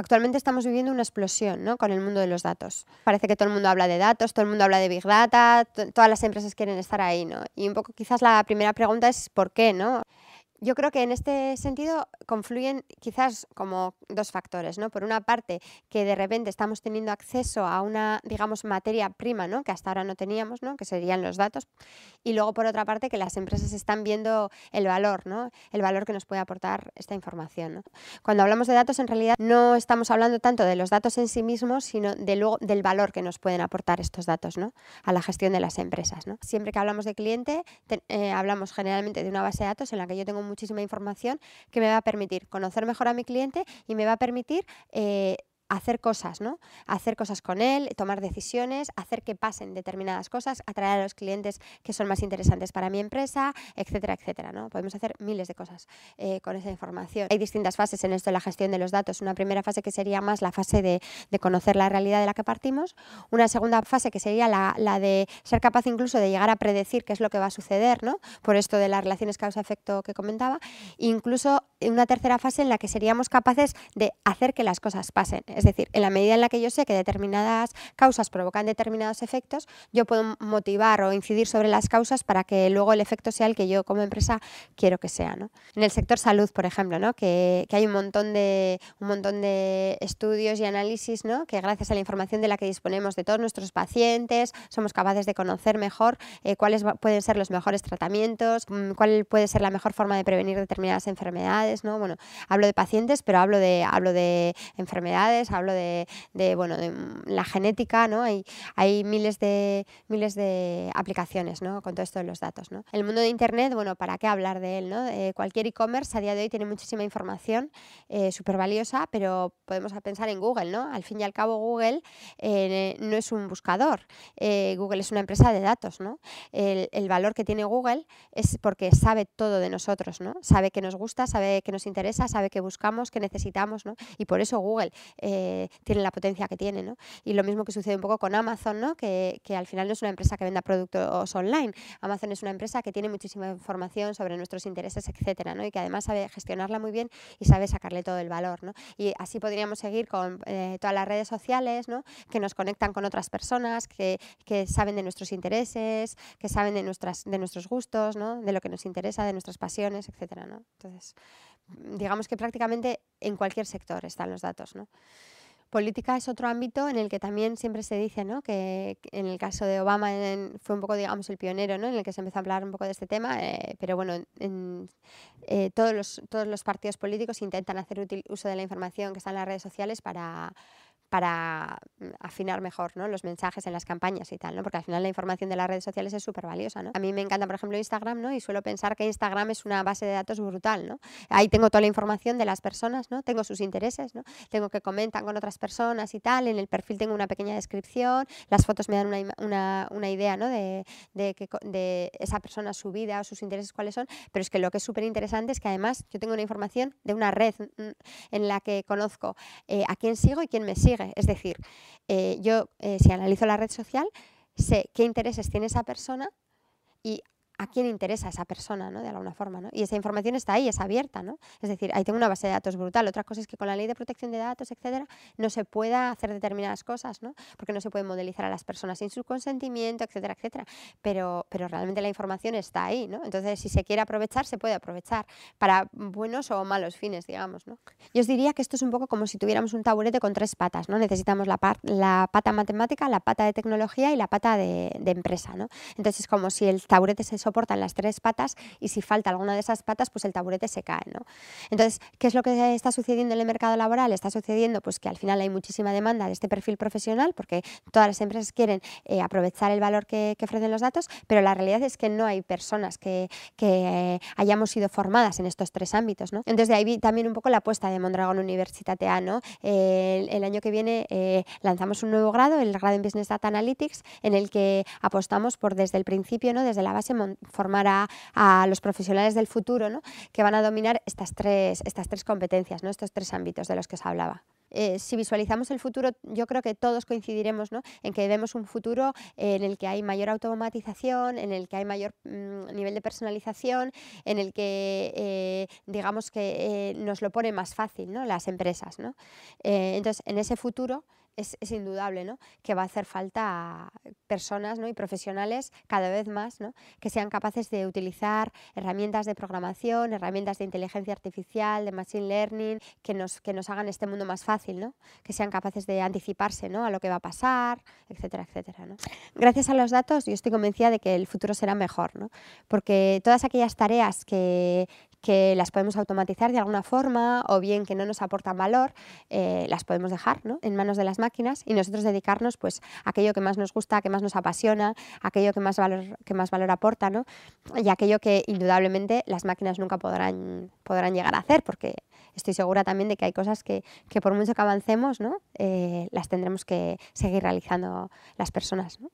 Actualmente estamos viviendo una explosión ¿no? con el mundo de los datos. Parece que todo el mundo habla de datos, todo el mundo habla de Big Data, todas las empresas quieren estar ahí. ¿no? Y un poco quizás la primera pregunta es ¿por qué? ¿no? yo creo que en este sentido confluyen quizás como dos factores, ¿no? Por una parte, que de repente estamos teniendo acceso a una, digamos, materia prima, ¿no? Que hasta ahora no teníamos, ¿no? Que serían los datos. Y luego, por otra parte, que las empresas están viendo el valor, ¿no? El valor que nos puede aportar esta información, Cuando hablamos de datos, en realidad no estamos hablando tanto de los datos en sí mismos, sino de luego del valor que nos pueden aportar estos datos, ¿no? A la gestión de las empresas. Siempre que hablamos de cliente, eh, hablamos generalmente de una base de datos en la que yo tengo muchísima información que me va a permitir conocer mejor a mi cliente y me va a permitir eh, hacer cosas, ¿no? Hacer cosas con él, tomar decisiones, hacer que pasen determinadas cosas, atraer a los clientes que son más interesantes para mi empresa, etcétera, etcétera, ¿no? Podemos hacer miles de cosas eh, con esa información. Hay distintas fases en esto de la gestión de los datos. Una primera fase que sería más la fase de, conocer la realidad de la que partimos. Una segunda fase que sería la, de ser capaz incluso de llegar a predecir qué es lo que va a suceder, ¿no? Por esto de las relaciones causa-efecto que comentaba. Incluso una tercera fase en la que seríamos capaces de hacer que las cosas pasen es decir, en la medida en la que yo sé que determinadas causas provocan determinados efectos, yo puedo motivar o incidir sobre las causas para que luego el efecto sea el que yo como empresa quiero que sea. En el sector salud, por ejemplo, ¿no? que, hay un montón, de, un montón de estudios y análisis ¿no? que gracias a la información de la que disponemos de todos nuestros pacientes somos capaces de conocer mejor eh, cuáles pueden ser los mejores tratamientos, mm, cuál puede ser la mejor forma de prevenir determinadas enfermedades. ¿No? Bueno, hablo de pacientes, pero hablo de, hablo de enfermedades, hablo de, bueno, de la genética, ¿no? Hay, hay miles, de, miles de aplicaciones ¿no? con todo esto de los datos. ¿no? El mundo de Internet, bueno, ¿para qué hablar de él? ¿no? Eh, cualquier e-commerce a día de hoy tiene muchísima información eh, súper valiosa, pero podemos pensar en Google. ¿no? Al fin y al cabo, Google eh, no es un buscador. Google es una empresa de datos. ¿no? El, el, valor que tiene Google es porque sabe todo de nosotros. ¿no? Sabe que nos gusta, sabe que nos interesa, sabe que buscamos, que necesitamos. ¿no? Y por eso Google tiene la potencia que tiene. ¿no? Y lo mismo que sucede un poco con Amazon, ¿no? que, que al final no es una empresa que venda productos online. Amazon es una empresa que tiene muchísima información sobre nuestros intereses, etcétera, ¿no? y que además sabe gestionarla muy bien y sabe sacarle todo el valor. ¿no? Y así podríamos seguir con eh, todas las redes sociales ¿no? que nos conectan con otras personas, que, que, saben de nuestros intereses, que saben de, nuestras, de nuestros gustos, ¿no? de lo que nos interesa, de nuestras pasiones, etcétera. ¿no? Entonces, digamos que prácticamente en cualquier sector están los datos. ¿no? Política es otro ámbito en el que también siempre se dice ¿no? que, en el caso de Obama fue un poco, digamos, el pionero ¿no? en el que se empezó a hablar un poco de este tema, eh, pero bueno, en, eh, todos, los, todos los partidos políticos intentan hacer uso de la información que está en las redes sociales para para mm, afinar mejor ¿no? los mensajes en las campañas y tal, ¿no? porque al final la información de las redes sociales es súper valiosa. ¿no? A mí me encanta, por ejemplo, Instagram ¿no? y suelo pensar que Instagram es una base de datos brutal. ¿no? Ahí tengo toda la información de las personas, ¿no? tengo sus intereses, ¿no? tengo que comentan con otras personas y tal, en el perfil tengo una pequeña descripción, las fotos me dan una, idea ¿no? de esa persona, su vida o sus intereses cuáles son, pero es que lo que es súper interesante es que además yo tengo una información de una red mm, en la que conozco eh, a quién sigo y quién me sigue es decir, eh, yo eh, si analizo la red social, sé qué intereses tiene esa persona y a quién interesa esa persona, ¿no? De alguna forma, ¿no? Y esa información está ahí, es abierta, ¿no? Es decir, ahí tengo una base de datos brutal. Otra cosa es que con la ley de protección de datos, etcétera, no se pueda hacer determinadas cosas, ¿no? Porque no se puede modelizar a las personas sin su consentimiento, etcétera, etcétera. Pero, pero realmente la información está ahí, ¿no? Entonces, si se quiere aprovechar, se puede aprovechar para buenos o malos fines, digamos, ¿no? Yo os diría que esto es un poco como si tuviéramos un taburete con tres patas, ¿no? Necesitamos la, la pata matemática, la pata de tecnología y la pata de, de empresa, ¿no? Entonces, es como si el taburete se soportan las tres patas y si falta alguna de esas patas, pues el taburete se cae. ¿no? Entonces, ¿qué es lo que está sucediendo en el mercado laboral? Está sucediendo pues que al final hay muchísima demanda de este perfil profesional porque todas las empresas quieren eh, aprovechar el valor que, ofrecen los datos, pero la realidad es que no hay personas que, que hayamos sido formadas en estos tres ámbitos. ¿no? Entonces, de ahí vi también un poco la apuesta de Mondragon Universitatea. ¿no? el, año que viene eh, lanzamos un nuevo grado, el grado en Business Data Analytics, en el que apostamos por desde el principio, ¿no? desde la base, formar a, los profesionales del futuro que van a dominar estas tres, estas tres competencias, ¿no? estos tres ámbitos de los que os hablaba. eh, si visualizamos el futuro, yo creo que todos coincidiremos ¿no? en que vemos un futuro en el que hay mayor automatización, en el que hay mayor mm, nivel de personalización, en el que eh, digamos que nos lo pone más fácil ¿no? las empresas. ¿no? entonces, en ese futuro es, indudable ¿no? que va a hacer falta personas ¿no? y profesionales cada vez más ¿no? que sean capaces de utilizar herramientas de programación, herramientas de inteligencia artificial, de machine learning, que nos, que nos hagan este mundo más fácil, ¿no? que sean capaces de anticiparse ¿no? a lo que va a pasar, etcétera, etcétera. ¿no? Gracias a los datos yo estoy convencida de que el futuro será mejor, ¿no? porque todas aquellas tareas que, que las podemos automatizar de alguna forma o bien que no nos aportan valor, eh, las podemos dejar ¿no? en manos de las máquinas y nosotros dedicarnos pues, a aquello que más nos gusta, que más nos apasiona, aquello que más valor, que más valor aporta ¿no? y aquello que indudablemente las máquinas nunca podrán, podrán llegar a hacer porque estoy segura también de que hay cosas que, que por mucho que avancemos ¿no? Eh, las tendremos que seguir realizando las personas. ¿no?